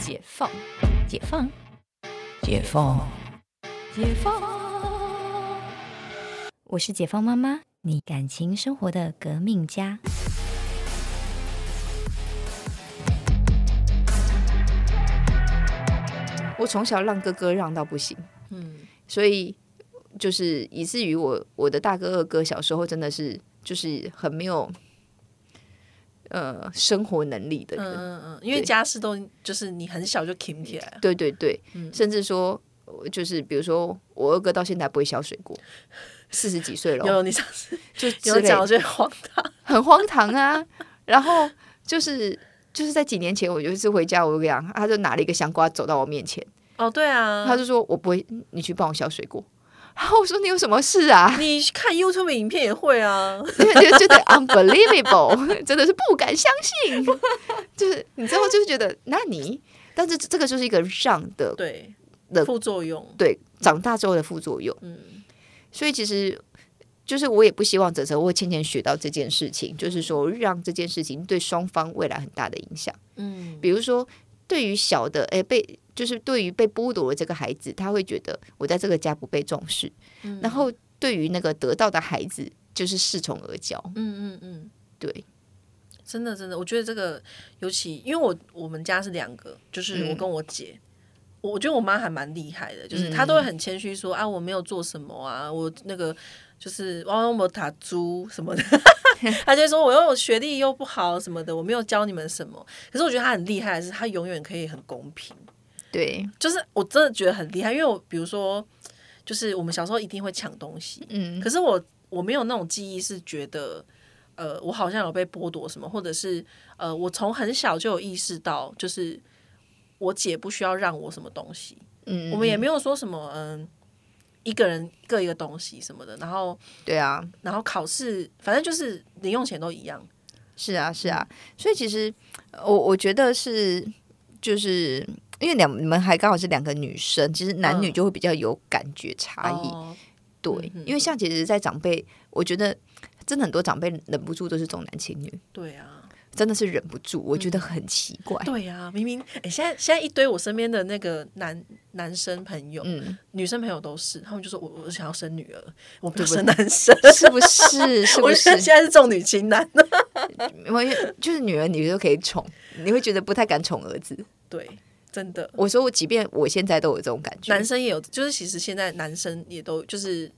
解放，解放，解放，解放。我是解放妈妈，你感情生活的革命家。我从小让哥哥让到不行，嗯，所以就是以至于我我的大哥二哥小时候真的是就是很没有呃生活能力的人，嗯嗯嗯，因为家事都就是你很小就挺起来。了，对对。对，甚至说就是比如说我二哥到现在不会削水果，四十几岁了，有你上次就有讲，我觉得荒唐，很荒唐啊。然后就是就是在几年前，我有一次回家，我就讲，他就拿了一个香瓜走到我面前，哦，对啊，他就说我不会，你去帮我削水果。然后我说你有什么事啊？你看 YouTube 影片也会啊，就觉得 unbelievable，真的是不敢相信。就是你最后，就是觉得那你，但是这个就是一个让的对的副作用，对长大之后的副作用。嗯，所以其实就是我也不希望泽泽或倩倩学到这件事情，就是说让这件事情对双方未来很大的影响。嗯，比如说对于小的，哎被。就是对于被剥夺的这个孩子，他会觉得我在这个家不被重视。嗯，然后对于那个得到的孩子，就是恃宠而骄。嗯嗯嗯，对，真的真的，我觉得这个尤其因为我我们家是两个，就是我跟我姐，我觉得我妈还蛮厉害的，就是她都会很谦虚说啊，我没有做什么啊，我那个就是汪汪摩塔猪什么的，她就说我又学历又不好什么的，我没有教你们什么。可是我觉得他很厉害的是，他永远可以很公平。对，就是我真的觉得很厉害，因为我比如说，就是我们小时候一定会抢东西，嗯，可是我我没有那种记忆是觉得，呃，我好像有被剥夺什么，或者是呃，我从很小就有意识到，就是我姐不需要让我什么东西，嗯，我们也没有说什么，嗯，一个人各一个东西什么的，然后对啊，然后考试反正就是零用钱都一样，是啊是啊，所以其实我我觉得是就是。因为两你们还刚好是两个女生，其实男女就会比较有感觉差异。对，因为像其实，在长辈，我觉得真的很多长辈忍不住都是重男轻女。对啊，真的是忍不住，我觉得很奇怪。对啊，明明哎，现在现在一堆我身边的那个男男生朋友、嗯，女生朋友都是，他们就说我我想要生女儿，我不生男生，是不是？是不是？现在是重女轻男，因为就是女儿女儿都可以宠，你会觉得不太敢宠儿子。对。真的，我说我即便我现在都有这种感觉，男生也有，就是其实现在男生也都就是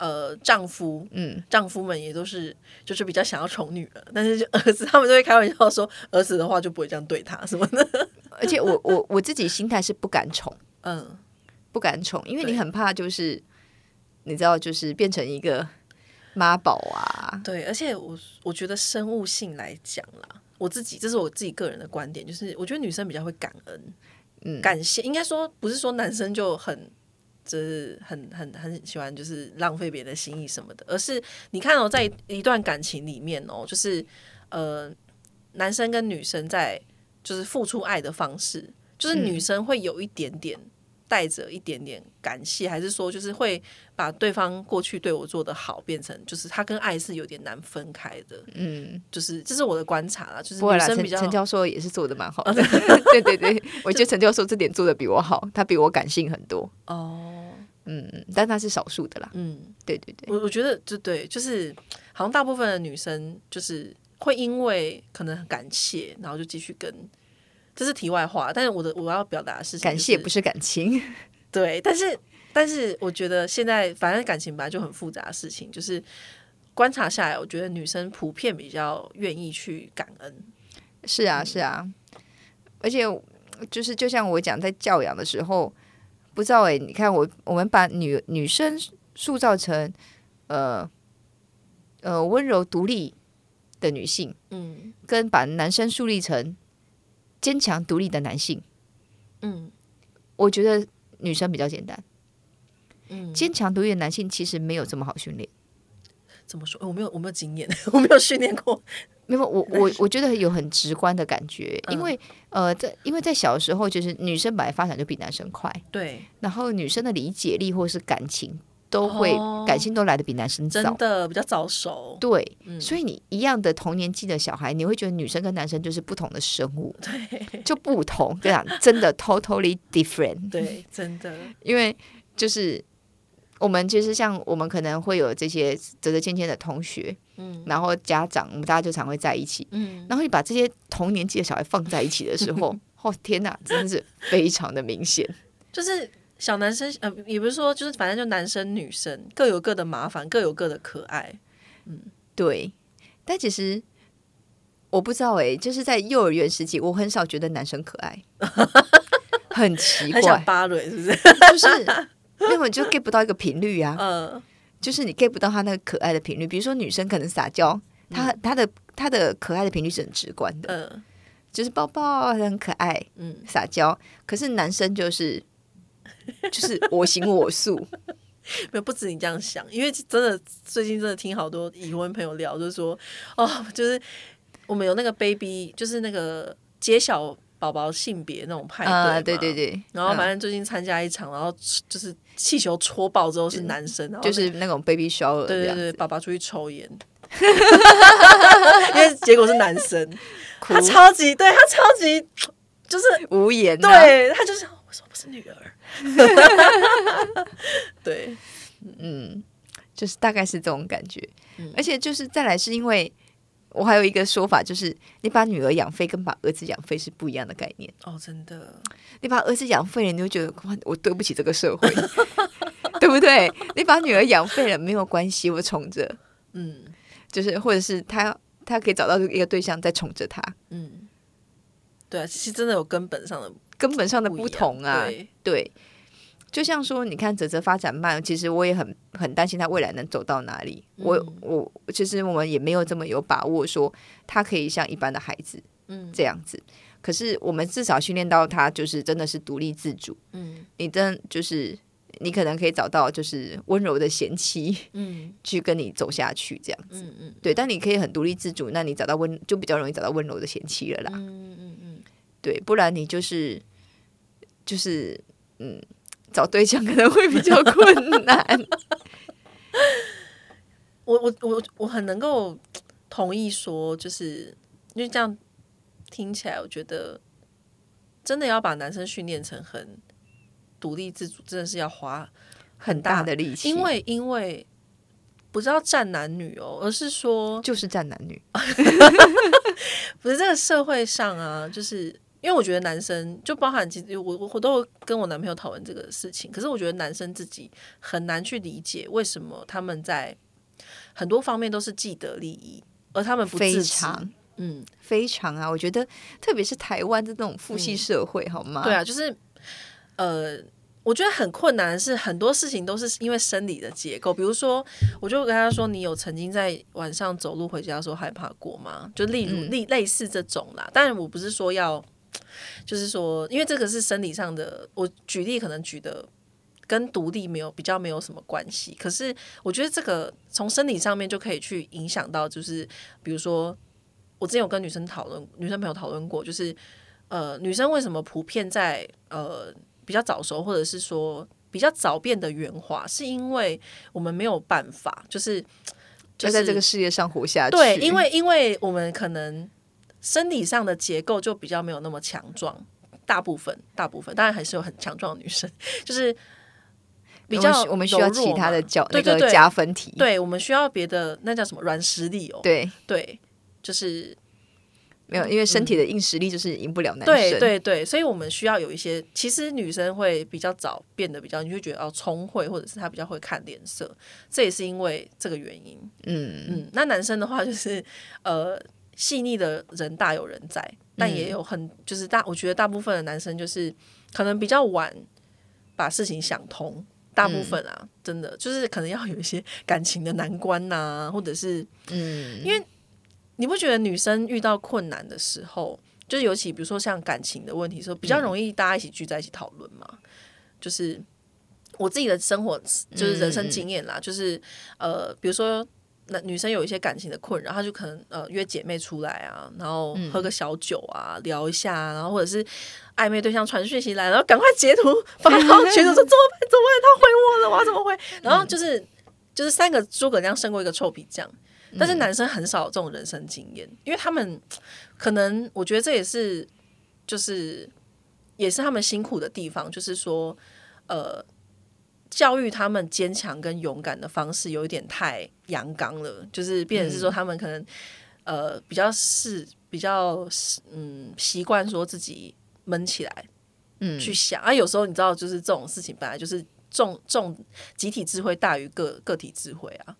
呃丈夫，嗯，丈夫们也都是就是比较想要宠女儿，但是就儿子他们都会开玩笑说儿子的话就不会这样对他什么的，而且我我我自己心态是不敢宠，嗯，不敢宠，因为你很怕就是你知道就是变成一个妈宝啊，对，而且我我觉得生物性来讲啦，我自己这是我自己个人的观点，就是我觉得女生比较会感恩。感谢应该说不是说男生就很就是很很很喜欢就是浪费别人的心意什么的，而是你看哦，在一段感情里面哦，就是呃男生跟女生在就是付出爱的方式，就是女生会有一点点。带着一点点感谢，还是说就是会把对方过去对我做的好变成，就是他跟爱是有点难分开的。嗯，就是这是我的观察啦，就是女生比较陈教授也是做的蛮好的。对对对，我觉得陈教授这点做的比我好，他比我感性很多。哦，嗯，但他是少数的啦。嗯，对对对，我我觉得就对，就是好像大部分的女生就是会因为可能很感谢，然后就继续跟。这是题外话，但是我的我要表达的是感谢，不是感情。对，但是但是我觉得现在反正感情本来就很复杂的事情，就是观察下来，我觉得女生普遍比较愿意去感恩。是啊，是啊，而且就是就像我讲，在教养的时候，不知道哎，你看我我们把女女生塑造成呃呃温柔独立的女性，嗯，跟把男生树立成。坚强独立的男性，嗯，我觉得女生比较简单。嗯，坚强独立的男性其实没有这么好训练。怎么说？我没有，我没有经验，我没有训练过。没有，我我我觉得有很直观的感觉，因为呃，在因为在小的时候，就是女生本来发展就比男生快，对。然后女生的理解力或是感情都会哦感性都来的比男生真早。的比较早熟。对，嗯所以你一样的同年纪的小孩，你会觉得女生跟男生就是不同的生物，对就不同，这样真的 totally different。对，真的，因为就是我们其实像我们可能会有这些折折渐渐的同学，嗯。然后家长，我们大家就常会在一起，嗯，然后你把这些同年纪的小孩放在一起的时候，哦天哪，真的是非常的明显。就是小男生，呃，也不是说，就是反正就男生女生各有各的麻烦，各有各的可爱。嗯。对，但其实我不知道诶、就是在幼儿园时期，我很少觉得男生可爱，很奇很想怪，扒蕊，是不是？就是 根本就 get 不到一个频率啊，呃，就是你 get 不到他那个可爱的频率。比如说女生可能撒娇，她她的她的可爱的频率是很直观的，嗯就是抱抱很可爱，嗯，撒娇。可是男生就是就是我行我素，没有不止你这样想，因为真的最近真的听好多已婚朋友聊，就是说，哦，就是我们有那个 baby，就是那个揭晓宝宝性别那种派对对对对，然后嗯。反正最近参加一场，然后就是气球戳爆之后是男生，就是那种 baby shower 对对对，爸爸出去抽烟，因为结果是男生，他超级对他超级就是无言、啊，对他就是为什么不是女儿？对，嗯，就是大概是这种感觉。嗯。而且就是再来是因为我还有一个说法，就是你把女儿养废跟把儿子养废是不一样的概念。哦，真的，你把儿子养废了，你就觉得哇，我对不起这个社会，对不对？你把女儿养废了没有关系，我宠着，嗯。就是或者是他他可以找到一个对象再宠着他，嗯，对啊，其实真的有根本上的根本上的不同啊。对。对，就像说，你看泽泽发展慢，其实我也很很担心他未来能走到哪里。我嗯我其实我们也没有这么有把握说他可以像一般的孩子嗯这样子。可是我们至少训练到他就是真的是独立自主。嗯你真就是你可能可以找到就是温柔的贤妻嗯 去跟你走下去这样子。嗯嗯对，但你可以很独立自主，那你找到温就比较容易找到温柔的贤妻了啦。嗯嗯嗯，对，不然你就是就是嗯，找对象可能会比较困难。我我我我很能够同意说，就是因为这样听起来，我觉得真的要把男生训练成很独立自主，真的是要花很大的力气，因为因为不是要站男女哦，而是说就是站男女，不是这个社会上啊，就是因为我觉得男生就包含其实我我我都有跟我男朋友讨论这个事情，可是我觉得男生自己很难去理解为什么他们在很多方面都是既得利益，而他们不非自知常嗯，非常啊！我觉得特别是台湾的这种父系社会，好吗？对啊，就是呃。我觉得很困难的是，很多事情都是因为生理的结构。比如说，我就跟他说：“你有曾经在晚上走路回家的时候害怕过吗？”就例如嗯类类似这种啦。当然，我不是说要，就是说，因为这个是生理上的。我举例可能举的跟独立没有比较没有什么关系。可是我觉得这个从生理上面就可以去影响到，就是比如说，我之前有跟女生讨论，女生朋友讨论过，就是呃，女生为什么普遍在呃。比较早熟，或者是说比较早变得圆滑，是因为我们没有办法，就是就要在这个世界上活下去。对，因为因为我们可能生理上的结构就比较没有那么强壮，大部分大部分当然还是有很强壮的女生，就是 比较我们需要其他的嘛教那个加分题。对，我们需要别的那叫什么软实力哦，对，对，就是没有，因为身体的硬实力就是赢不了男嗯对生。对对，所以我们需要有一些，其实女生会比较早变得比较，你会觉得哦聪慧，或者是她比较会看脸色，这也是因为这个原因。嗯，嗯，那男生的话就是呃细腻的人大有人在，但也有很就是大，我觉得大部分的男生就是可能比较晚把事情想通。大部分啊，真的就是可能要有一些感情的难关呐、或者是嗯，因为你不觉得女生遇到困难的时候，就是尤其比如说像感情的问题的时候，比较容易大家一起聚在一起讨论嘛？就是我自己的生活，就是人生经验啦，就是呃，比如说那女生有一些感情的困扰，她就可能呃约姐妹出来啊，然后喝个小酒啊，聊一下，然后或者是暧昧对象传讯息来，然后赶快截图发到 群组说怎么办？怎么办？他回我了，我要怎么回？然后就是就是三个诸葛亮胜过一个臭皮匠，但是男生很少有这种人生经验，因为他们可能我觉得这也是就是也是他们辛苦的地方，就是说呃。教育他们坚强跟勇敢的方式有一点太阳刚了，就是变成是说他们可能呃比较是比较嗯习惯说自己闷起来，嗯去想啊，有时候你知道就是这种事情本来就是重重集体智慧大于个个体智慧啊，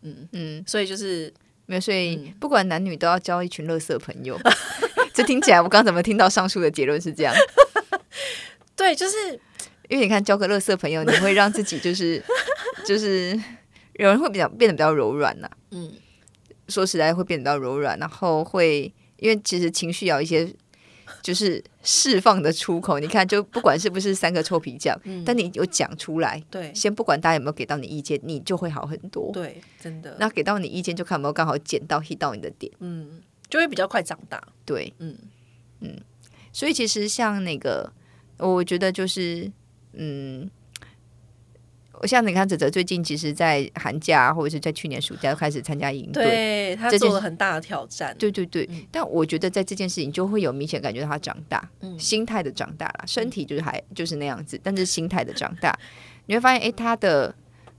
嗯嗯，所以就是没有，所以不管男女都要交一群乐色朋友。这听起来我刚怎么听到上述的结论是这样？对，就是。因为你看，交个乐色朋友，你会让自己就是 就是有人会比较变得比较柔软呐。嗯，说实在会变得比较柔软，然后会因为其实情绪有一些就是释放的出口。你看，就不管是不是三个臭皮匠，但你有讲出来，对，先不管大家有没有给到你意见，你就会好很多。对，真的。那给到你意见，就看有没有刚好捡到 hit 到你的点，嗯，就会比较快长大。对，嗯嗯，所以其实像那个，我觉得就是。嗯，我像你看，泽泽最近其实，在寒假或者是在去年暑假开始参加营队，对他做了很大的挑战。对对对，但我觉得在这件事情就会有明显感觉到他长大，心态的长大了，身体就是还就是那样子，但是心态的长大，你会发现，哎，他的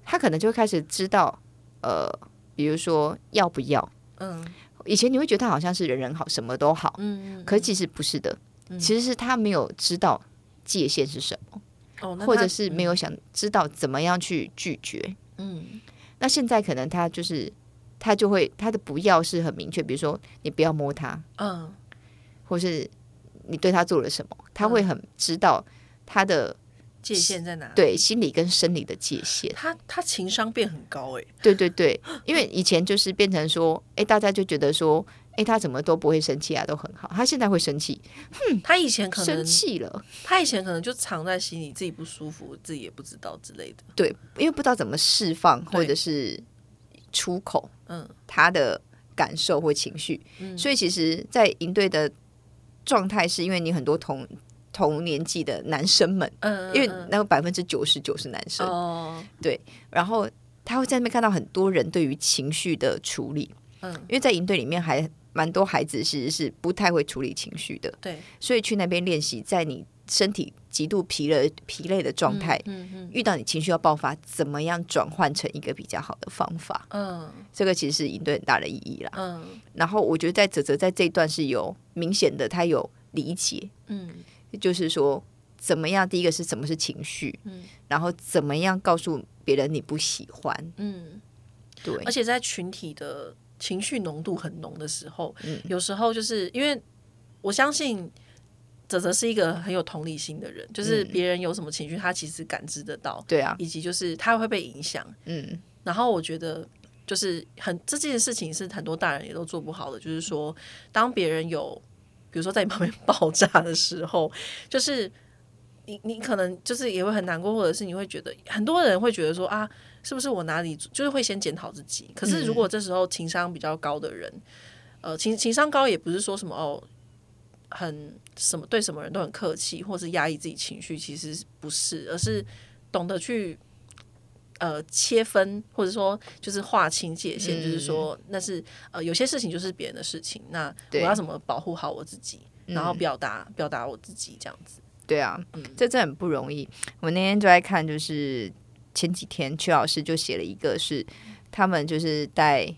他可能就会开始知道，呃，比如说要不要，嗯，以前你会觉得他好像是人人好，什么都好，嗯，可其实不是的，其实是他没有知道界限是什么。或者是没有想知道怎么样去拒绝，嗯，那现在可能他就是他就会他的不要是很明确，比如说你不要摸他，嗯，或是你对他做了什么，他会很知道他的界限在哪，对，心理跟生理的界限，他他情商变很高哎，对对对，因为以前就是变成说，哎，大家就觉得说。哎，他怎么都不会生气啊，都很好。他现在会生气，哼，他以前可能生气了，他以前可能就藏在心里，自己不舒服，自己也不知道之类的。对，因为不知道怎么释放或者是出口，嗯，他的感受或情绪。所以其实，在营队的状态，是因为你很多同同年纪的男生们，嗯，因为那个百分之九十九是男生，哦，对，然后他会在那边看到很多人对于情绪的处理，嗯，因为在营队里面还。蛮多孩子其实是不太会处理情绪的，对，所以去那边练习，在你身体极度疲累、疲累的状态，嗯嗯，遇到你情绪要爆发，怎么样转换成一个比较好的方法？嗯，这个其实是应对很大的意义啦。嗯，然后我觉得在泽泽在这一段是有明显的，他有理解，嗯，就是说怎么样，第一个是什么是情绪，嗯，然后怎么样告诉别人你不喜欢，嗯，对，而且在群体的。情绪浓度很浓的时候，有时候就是因为我相信泽泽是一个很有同理心的人，就是别人有什么情绪，他其实感知得到，对啊，以及就是他会被影响，嗯。然后我觉得就是很这件事情是很多大人也都做不好的，就是说当别人有比如说在你旁边爆炸的时候，就是你你可能就是也会很难过，或者是你会觉得很多人会觉得说啊。是不是我哪里就是会先检讨自己？可是如果这时候情商比较高的人，呃，情情商高也不是说什么哦，很什么对什么人都很客气，或是压抑自己情绪，其实不是，而是懂得去呃切分，或者说就是划清界限，就是说那是呃有些事情就是别人的事情，那我要怎么保护好我自己，然后表达表达我自己这样子。对啊，这真很不容易。我那天就在看，就是。前几天，曲老师就写了一个，是他们就是带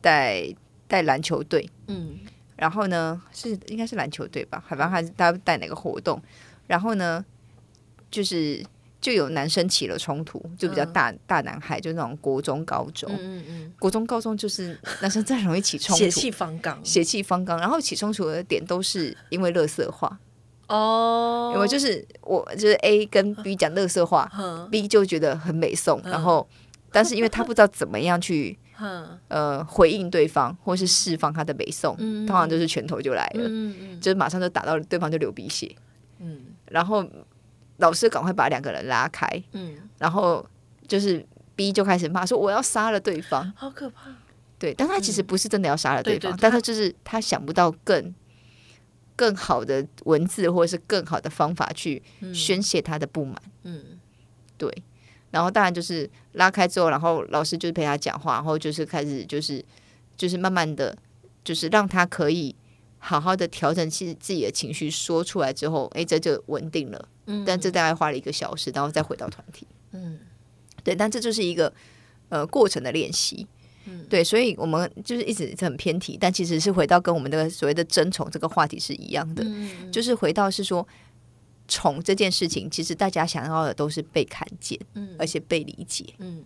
带带篮球队，嗯，然后呢是应该是篮球队吧，好像还是他带哪个活动，然后呢就是就有男生起了冲突，就比较大大男孩，就那种国中高中，嗯嗯国中高中就是男生最容易起冲突，血气方刚，血气方刚，然后起冲突的点都是因为乐色话。哦，因为就是我就是 A 跟 B 讲乐色话，B 就觉得很美颂，然后但是因为他不知道怎么样去 呃回应对方，或是释放他的美颂，通常就是拳头就来了，就是马上就打到对方就流鼻血，嗯，然后老师赶快把两个人拉开，嗯，然后就是 B 就开始骂说我要杀了对方，好可怕。对，但他其实不是真的要杀了对方，对对他但他就是他想不到更更好的文字或者是更好的方法去宣泄他的不满。嗯对，然后当然就是拉开之后，然后老师就是陪他讲话，然后就是开始就是就是慢慢的就是让他可以好好的调整自自己的情绪，说出来之后，哎，这就稳定了。嗯但这大概花了一个小时，然后再回到团体。嗯对，但这就是一个呃过程的练习。嗯。对，所以我们就是一直很偏题，但其实是回到跟我们这个所谓的争宠这个话题是一样的，嗯就是回到是说宠这件事情，其实大家想要的都是被看见，嗯。而且被理解。嗯。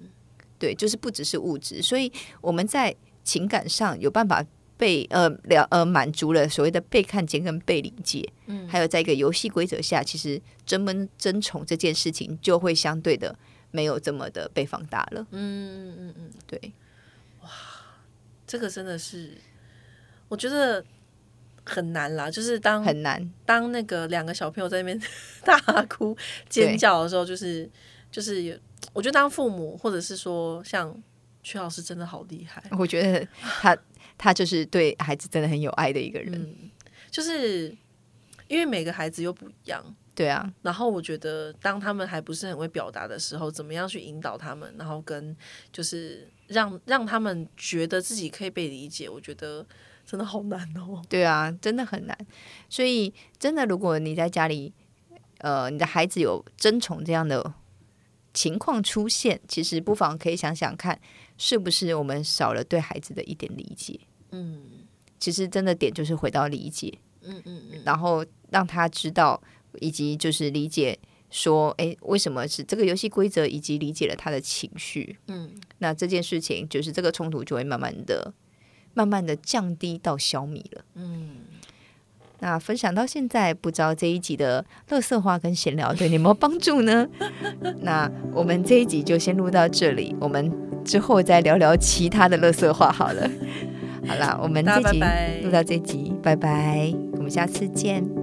对，就是不只是物质，所以我们在情感上有办法被呃了呃满足了所谓的被看见跟被理解，嗯。还有在一个游戏规则下，其实争门争宠这件事情就会相对的没有这么的被放大了。嗯嗯嗯，对，这个真的是，我觉得很难啦。就是当很难。当那个两个小朋友在那边 大哭尖叫的时候，就是就是有，我觉得当父母或者是说像曲老师真的好厉害，我觉得他 他就是对孩子真的很有爱的一个人。嗯，就是因为每个孩子又不一样。对啊，然后我觉得，当他们还不是很会表达的时候，怎么样去引导他们，然后跟就是让让他们觉得自己可以被理解，我觉得真的好难哦。对啊，真的很难。所以真的，如果你在家里，呃，你的孩子有争宠这样的情况出现，其实不妨可以想想看，是不是我们少了对孩子的一点理解。嗯其实真的点就是回到理解，嗯嗯嗯，然后让他知道，以及就是理解说，哎，为什么是这个游戏规则，以及理解了他的情绪。嗯，那这件事情就是这个冲突就会慢慢的、慢慢的降低到消弭了。嗯，那分享到现在，不知道这一集的乐色话跟闲聊对你有没有帮助呢？那我们这一集就先录到这里，我们之后再聊聊其他的乐色话好了。好了，我们这集录到这集，拜拜，我们下次见。